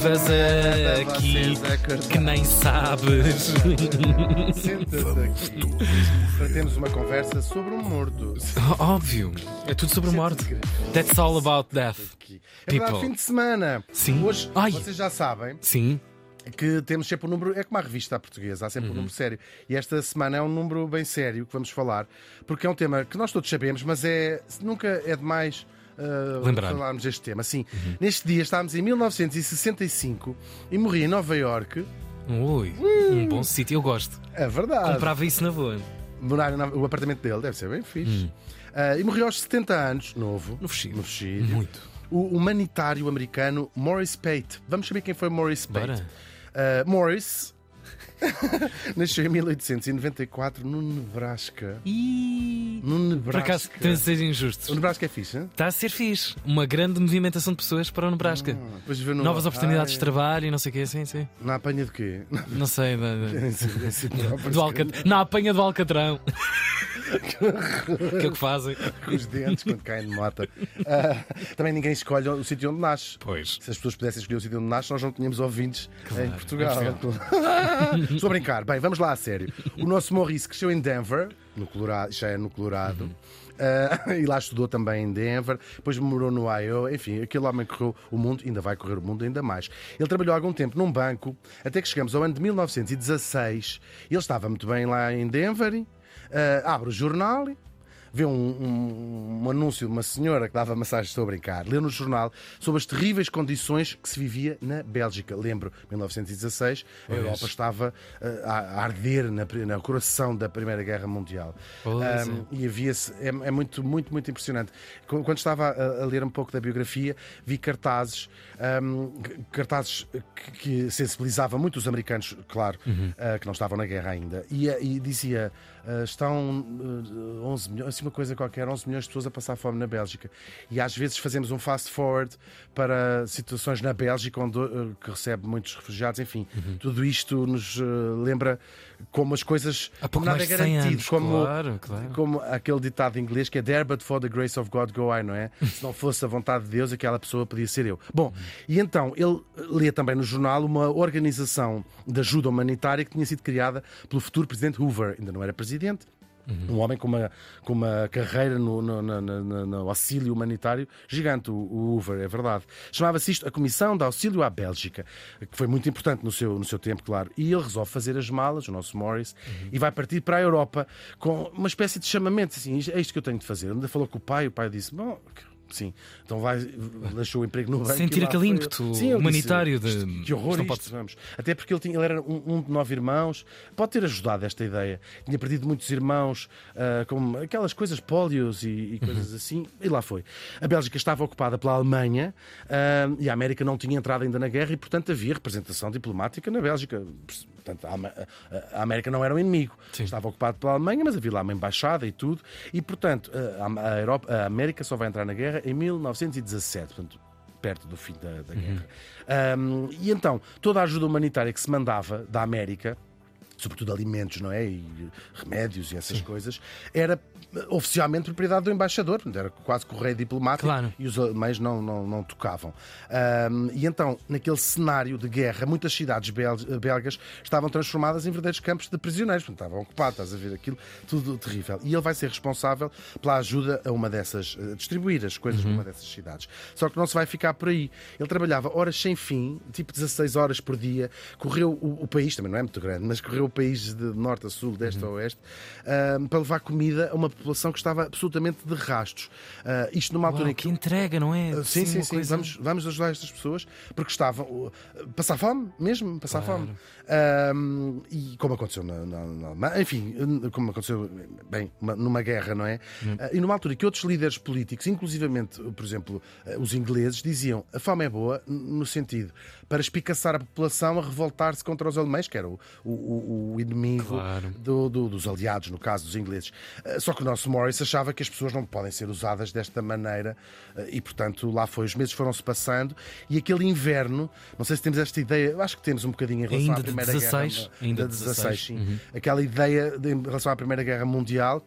levas aqui que nem sabes. Senta-te aqui para termos uma conversa sobre um morto. Óbvio, é tudo sobre a morte. That's all about death. É verdade, People. fim de semana. Sim. Hoje, Ai. vocês já sabem Sim, que temos sempre um número. É como a revista portuguesa, há sempre Uhum. um número sério. E esta semana é um número bem sério que vamos falar, porque é um tema que nós todos sabemos, mas é nunca é demais. Uh, Lembrar. Uhum. falarmos deste tema. Sim, neste dia estávamos em 1965 e morri em Nova Iorque. ui, um bom sítio, eu gosto. É verdade. Comprava isso na boa. Morar na- o apartamento dele deve ser bem fixe. Ah, e morreu aos 70 anos, novo. Hum. No Fuxido. No Fuxido. Muito. O humanitário americano Morris Pate. Vamos saber quem foi Morris Pate. Bora. Ah, Morris nasceu em 1894 no Nebraska. E No por Nebraska. acaso, tem de ser O injusto. Nebraska é fixe, hein? Está a ser fixe. Uma grande movimentação de pessoas para o Nebraska. Ah, no- Novas oportunidades de trabalho e não sei o quê, sim, sim. Na apanha de quê? Não sei. da- do Alcat... Na apanha do Alcatrão. que é o que fazem. os dentes quando caem de moto. Ah, também ninguém escolhe o sítio onde nasce. Pois. Se as pessoas pudessem escolher o sítio onde nasce, nós não tínhamos ouvintes em Portugal. é Estou a brincar. Bem, vamos lá a sério. O nosso Maurice cresceu em Denver, no Colorado, já é no Colorado. Ah, e lá estudou também em Denver, depois morou no Iowa, enfim, aquele homem correu o mundo, ainda vai correr o mundo ainda mais. Ele trabalhou algum tempo num banco, até que chegamos ao ano de 1916. Ele estava muito bem lá em Denver, abre o jornal, vê um, um- um anúncio de uma senhora que dava massagens, estou a brincar, leu no jornal sobre as terríveis condições que se vivia na Bélgica. Lembro, 1916, a Pois. Europa estava uh, a arder na, no coração da Primeira Guerra Mundial. Um, e havia-se, é, é muito, muito, muito impressionante. Qu- Quando estava a, a ler um pouco da biografia, vi cartazes, cartazes que, que sensibilizavam muito os americanos, claro, uh, que não estavam na guerra ainda, e, e dizia: uh, estão uh, 11 milhões, uma coisa qualquer, 11 milhões de pessoas a passar fome na Bélgica. E às vezes fazemos um fast forward para situações na Bélgica, onde, uh, que recebe muitos refugiados, enfim, tudo isto nos uh, lembra como as coisas. Há pouco nada mais é de 100 garantido, anos, como, claro, claro. como aquele ditado inglês que é There but for the grace of God go I, não é? Se não fosse a vontade de Deus, aquela pessoa podia ser eu. Bom, e então ele lê também no jornal uma organização de ajuda humanitária que tinha sido criada pelo futuro presidente Hoover, ainda não era presidente. Um homem com uma, com uma carreira no, no, no- no- auxílio humanitário gigante, o, o Hoover, é verdade. Chamava-se isto a Comissão de Auxílio à Bélgica, que foi muito importante no seu, no seu tempo, claro. E ele resolve fazer as malas, o nosso Morris, e vai partir para a Europa com uma espécie de chamamento, assim, é isto que eu tenho de fazer. Ainda falou com o pai, o pai disse, bom, sim, então vai, deixou o emprego no banco. Sentir aquele ímpeto. Sim, humanitário disse, de- "Isto- Que horror isto pode- vamos. Até porque ele, tinha, ele era um, um de nove irmãos, pode ter ajudado esta ideia. Tinha perdido muitos irmãos, ah, com aquelas coisas, pólios e, e coisas assim, e lá foi. A Bélgica estava ocupada pela Alemanha ah, e a América não tinha entrado ainda na guerra e, portanto, havia representação diplomática na Bélgica. Portanto, a, a- América não era um inimigo. Sim. Estava ocupado pela Alemanha, mas havia lá uma embaixada e tudo. E, portanto, a, Europa, a América só vai entrar na guerra em 1917. Portanto, perto do fim da, da guerra. Um, e então, toda a ajuda humanitária que se mandava da América, sobretudo alimentos, não é? E remédios e essas coisas, era eh, oficialmente propriedade do embaixador, era quase correio diplomático Claro. e os alemães não, não, não tocavam. Um, e então, naquele cenário de guerra, muitas cidades bel- belgas estavam transformadas em verdadeiros campos de prisioneiros, portanto, estavam ocupadas, estás a ver aquilo, tudo terrível. E ele vai ser responsável pela ajuda a uma dessas, a distribuir as coisas numa dessas cidades. Só que não se vai ficar por aí. Ele trabalhava horas sem fim, tipo 16 horas por dia, correu o, o país, também não é muito grande, mas correu o país de norte a sul, deste a oeste, um, para levar comida a uma população que estava absolutamente de rastos. Uh, isto numa altura Uau, em que entrega, não é? Uh, Sim, sim, sim. coisa- Vamos, vamos ajudar estas pessoas porque estavam. uh, passar fome, mesmo, passar Claro. fome. E como aconteceu na, na, na enfim, uh, como aconteceu, bem, uma- numa guerra, não é? Hum. Uh, e numa altura que outros líderes políticos, inclusivamente, uh, por exemplo, uh, os ingleses, diziam a fome é boa no sentido para espicaçar a população a revoltar-se contra os alemães, que era o, o, o- o inimigo Claro. do- do- dos aliados, no caso dos ingleses. Uh, Só que o nosso Morris achava que as pessoas não podem ser usadas desta maneira uh, e, portanto, lá foi. Os meses foram-se passando e aquele inverno, não sei se temos esta ideia, acho que temos um bocadinho em relação Ainda à Primeira 16, Guerra. ainda da de 16, 16, sim. uhum. Aquela ideia de, em relação à Primeira Guerra Mundial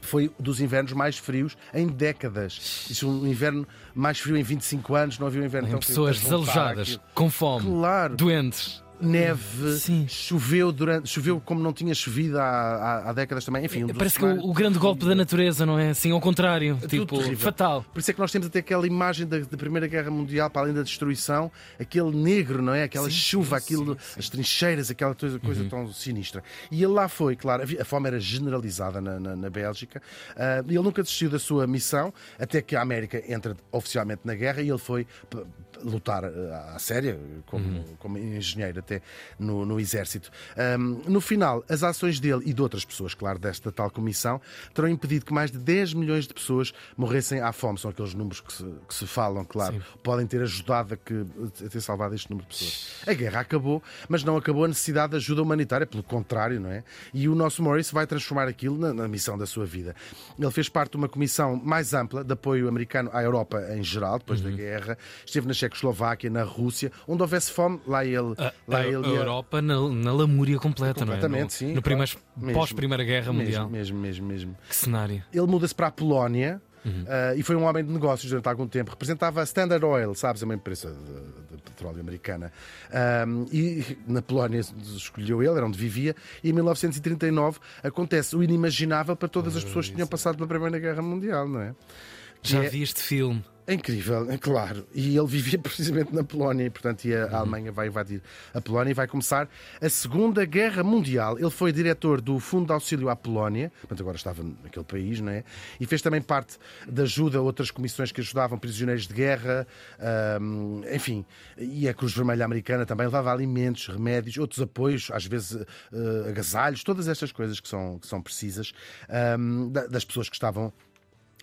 foi dos invernos mais frios em décadas. Isso um inverno mais frio em 25 anos, não havia um inverno tão frio. Pessoas de voltar desalojadas, com fome, Claro. doentes. Neve, Sim. choveu durante, choveu como não tinha chovido há, há, há décadas também. Enfim, um Parece que o, o grande golpe da natureza, não é? Assim, ao contrário. tipo, terrível. fatal. Por isso é que nós temos até aquela imagem da, da Primeira Guerra Mundial, para além da destruição, aquele negro, não é? Aquela Sim, chuva, aquilo, Uhum. as trincheiras, aquela coisa, coisa tão sinistra. E ele lá foi, claro, a fome era generalizada na, na, na Bélgica. Ah, ele nunca desistiu da sua missão, até que a América entra oficialmente na guerra e ele foi lutar ah, à séria, como, Uhum. como engenheiro até no, no exército. Ahm, no final, as ações dele e de outras pessoas, claro, desta tal comissão, terão impedido que mais de 10 milhões de pessoas morressem à fome. São aqueles números que se, que se falam, claro. Sim. Podem ter ajudado a, que, a ter salvado este número de pessoas. A guerra acabou, mas não acabou a necessidade de ajuda humanitária, pelo contrário, não é? E o nosso Morris vai transformar aquilo na, na missão da sua vida. Ele fez parte de uma comissão mais ampla de apoio americano à Europa em geral, depois Uhum. da guerra. Esteve na Checoslováquia, na Rússia, onde houvesse fome, lá ele. A, lá a- ele a ia- Europa na, na lamúria completa, não é? Completamente, No, sim, no claro. primeiro- Mesmo. pós-Primeira Guerra Mundial. Mesmo, mesmo, mesmo, mesmo. Que cenário. Ele muda-se para a Polónia. Uhum. ah, e foi um homem de negócios durante algum tempo. Representava a Standard Oil, sabes, é uma empresa de, de petróleo americana. Ahm, e na Polónia escolheu ele, era onde vivia. E em 1939 acontece o inimaginável para todas as pessoas que tinham passado pela Primeira Guerra Mundial, não é? Já é- vi este filme. É incrível, é claro. E ele vivia precisamente na Polónia, e portanto e a Uhum. Alemanha vai invadir a Polónia e vai começar a Segunda Guerra Mundial. Ele foi diretor do Fundo de Auxílio à Polónia, portanto agora estava naquele país, não é? E fez também parte da ajuda a outras comissões que ajudavam prisioneiros de guerra, enfim. E a Cruz Vermelha Americana também levava alimentos, remédios, outros apoios, às vezes eh, agasalhos, todas estas coisas que são, que são precisas das pessoas que estavam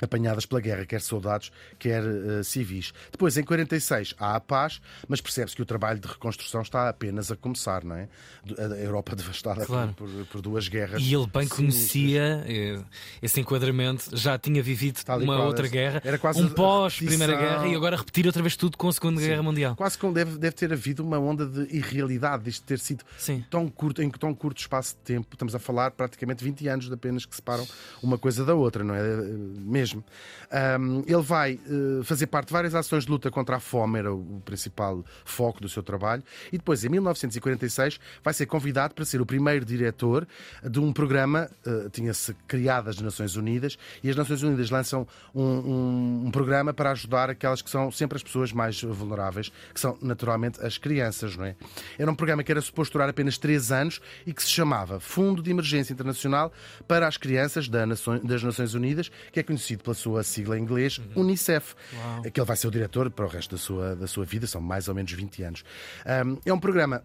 apanhadas pela guerra, quer soldados, quer eh, civis. Depois, em 46, há a paz, mas percebe-se que o trabalho de reconstrução está apenas a começar, não é? A Europa devastada Claro. por, por duas guerras. E ele bem conhecia eh, esse enquadramento, já tinha vivido Tal uma outra era- guerra, era quase um pós-Primeira. Guerra e agora repetir outra vez tudo com a Segunda Guerra Mundial. Quase que deve, deve ter havido uma onda de irrealidade disto ter sido Sim. tão curto, em tão curto espaço de tempo. Estamos a falar praticamente 20 anos de apenas que separam uma coisa da outra, não é? Eh, Mesmo. Ahm, ele vai eh, fazer parte de várias ações de luta contra a fome, era o principal foco do seu trabalho, e depois, em 1946, vai ser convidado para ser o primeiro diretor de um programa, eh, tinha-se criado as Nações Unidas, e as Nações Unidas lançam um, um- um programa para ajudar aquelas que são sempre as pessoas mais vulneráveis, que são naturalmente as crianças, não é? Era um programa que era suposto durar apenas três anos e que se chamava Fundo de Emergência Internacional para as Crianças das Nações Unidas, que é conhecido pela sua sigla em inglês, UNICEF, que ele vai ser o diretor para o resto da sua, da sua vida, são mais ou menos 20 anos. Ahm, é um programa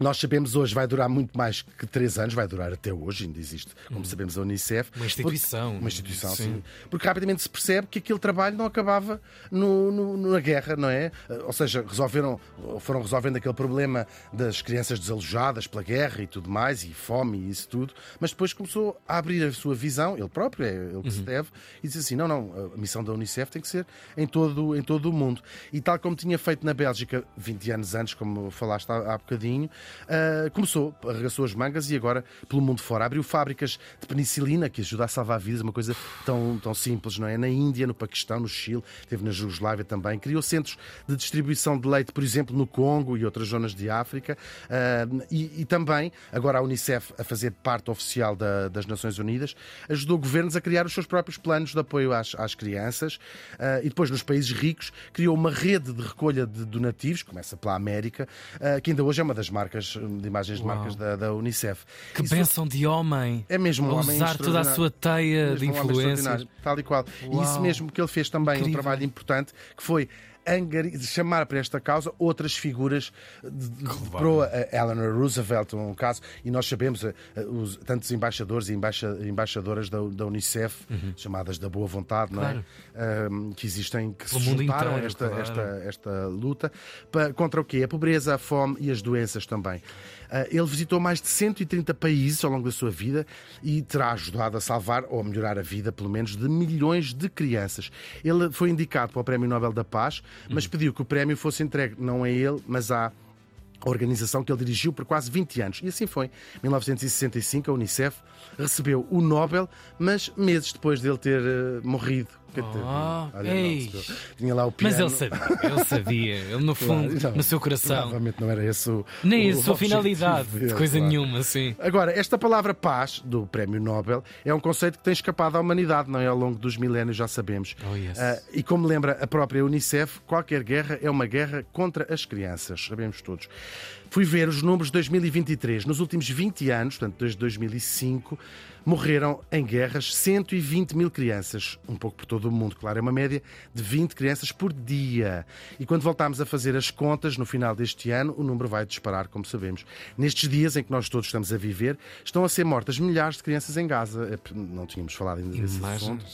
nós sabemos hoje vai durar muito mais que três anos, vai durar até hoje, ainda existe, como sabemos, a Unicef. Uma instituição. Porque- uma instituição, sim. Sim. Porque rapidamente se percebe que aquele trabalho não acabava no, no- na guerra, não é? Ou seja, resolveram, foram resolvendo aquele problema das crianças desalojadas pela guerra e tudo mais, e fome e isso tudo, mas depois começou a abrir a sua visão, ele próprio, é ele que se deve, e disse assim: não, não, a missão da Unicef tem que ser em todo, em todo o mundo. E tal como tinha feito na Bélgica 20 anos antes, como falaste há, há bocadinho, ah, começou, arregaçou as mangas e agora, pelo mundo fora, abriu fábricas de penicilina que ajuda a salvar vidas, uma coisa tão, tão simples, não é? Na Índia, no Paquistão, no Chile, teve na Jugoslávia também. Criou centros de distribuição de leite, por exemplo, no Congo e outras zonas de África. Ah, e, e também, agora a Unicef, a fazer parte oficial da- das Nações Unidas, ajudou governos a criar os seus próprios planos de apoio às, às crianças. Ah, e depois, nos países ricos, criou uma rede de recolha de donativos, começa pela América, que ainda hoje é uma das marcas, de imagens de Uau. marcas da, da Unicef. Que Isso benção de homem! é mesmo um homem usar toda a sua teia de um influências. extraordinário, Tal e qual. E Uau. isso mesmo que ele fez também, um Incrível. trabalho importante, que foi angari- chamar para esta causa outras figuras de. A Eleanor Roosevelt, um caso, e nós sabemos eh, eh, os, tantos embaixadores e embaixa- embaixadoras da, da Unicef, chamadas da boa vontade, não é? Claro. Que existem, que se Pelo juntaram inteiro, esta, claro. esta, esta luta pa- contra o quê? A pobreza, a fome e as doenças também. Ah, ele visitou mais de 130 países ao longo da sua vida e terá ajudado a salvar ou a melhorar a vida, pelo menos, de milhões de crianças. Ele foi indicado para o Prémio Nobel da Paz, mas Hum. pediu que o prémio fosse entregue não a ele, mas à organização que ele dirigiu por quase 20 anos. E assim foi. Em 1965, a Unicef recebeu o Nobel, mas meses depois dele ter uh, morrido. Oh, Olha, ei. Não, tinha lá o piano. Mas ele sabia, ele sabia, ele no fundo, não, no seu coração. Provavelmente não era esse o. Nem a sua finalidade, de coisa claro. nenhuma, sim. Agora, esta palavra paz, do Prémio Nobel, é um conceito que tem escapado à humanidade, não é? Ao longo dos milénios, já sabemos. Oh, yes. uh, e como lembra a própria Unicef, qualquer guerra é uma guerra contra as crianças, sabemos todos. Fui ver os números de 2023. Nos últimos 20 anos, portanto, desde 2005, morreram em guerras 120 mil crianças, um pouco por todo o mundo, claro, é uma média de 20 crianças por dia. E quando voltarmos a fazer as contas, no final deste ano, o número vai disparar, como sabemos. Nestes dias em que nós todos estamos a viver, estão a ser mortas milhares de crianças em Gaza. É, não tínhamos falado ainda desse assunto.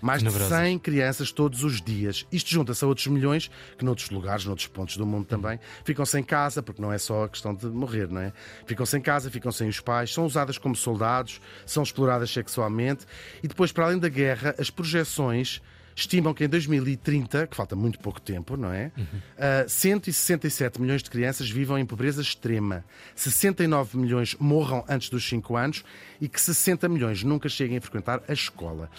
Mais de 100 crianças todos os dias. Isto junta-se a outros milhões que, noutros lugares, noutros pontos do mundo também, ficam sem casa, porque não é só a questão de morrer, não é? Ficam sem casa, ficam sem os pais, são usadas como soldados, são exploradas sexualmente e depois, para além da guerra, as projeções estimam que em 2030, que falta muito pouco tempo, não é? Uhum. Uh, 167 milhões de crianças vivam em pobreza extrema, 69 milhões morram antes dos 5 anos e que 60 milhões nunca cheguem a frequentar a escola.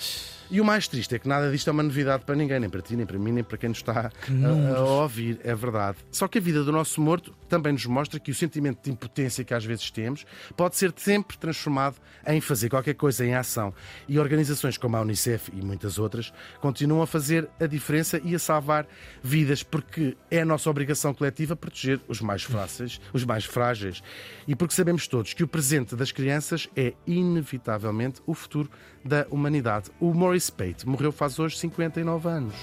E o mais triste é que nada disto é uma novidade para ninguém, nem para ti, nem para mim, nem para quem nos está a, a, ouvir. É verdade. Só que a vida do nosso morto também nos mostra que o sentimento de impotência que às vezes temos pode ser sempre transformado em fazer qualquer coisa em ação. E organizações como a Unicef e muitas outras continuam a fazer a diferença e a salvar vidas, porque é a nossa obrigação coletiva proteger os mais frágeis, os mais frágeis. E porque sabemos todos que o presente das crianças é inevitavelmente o futuro da humanidade. O Maurice Pate morreu faz hoje 59 anos.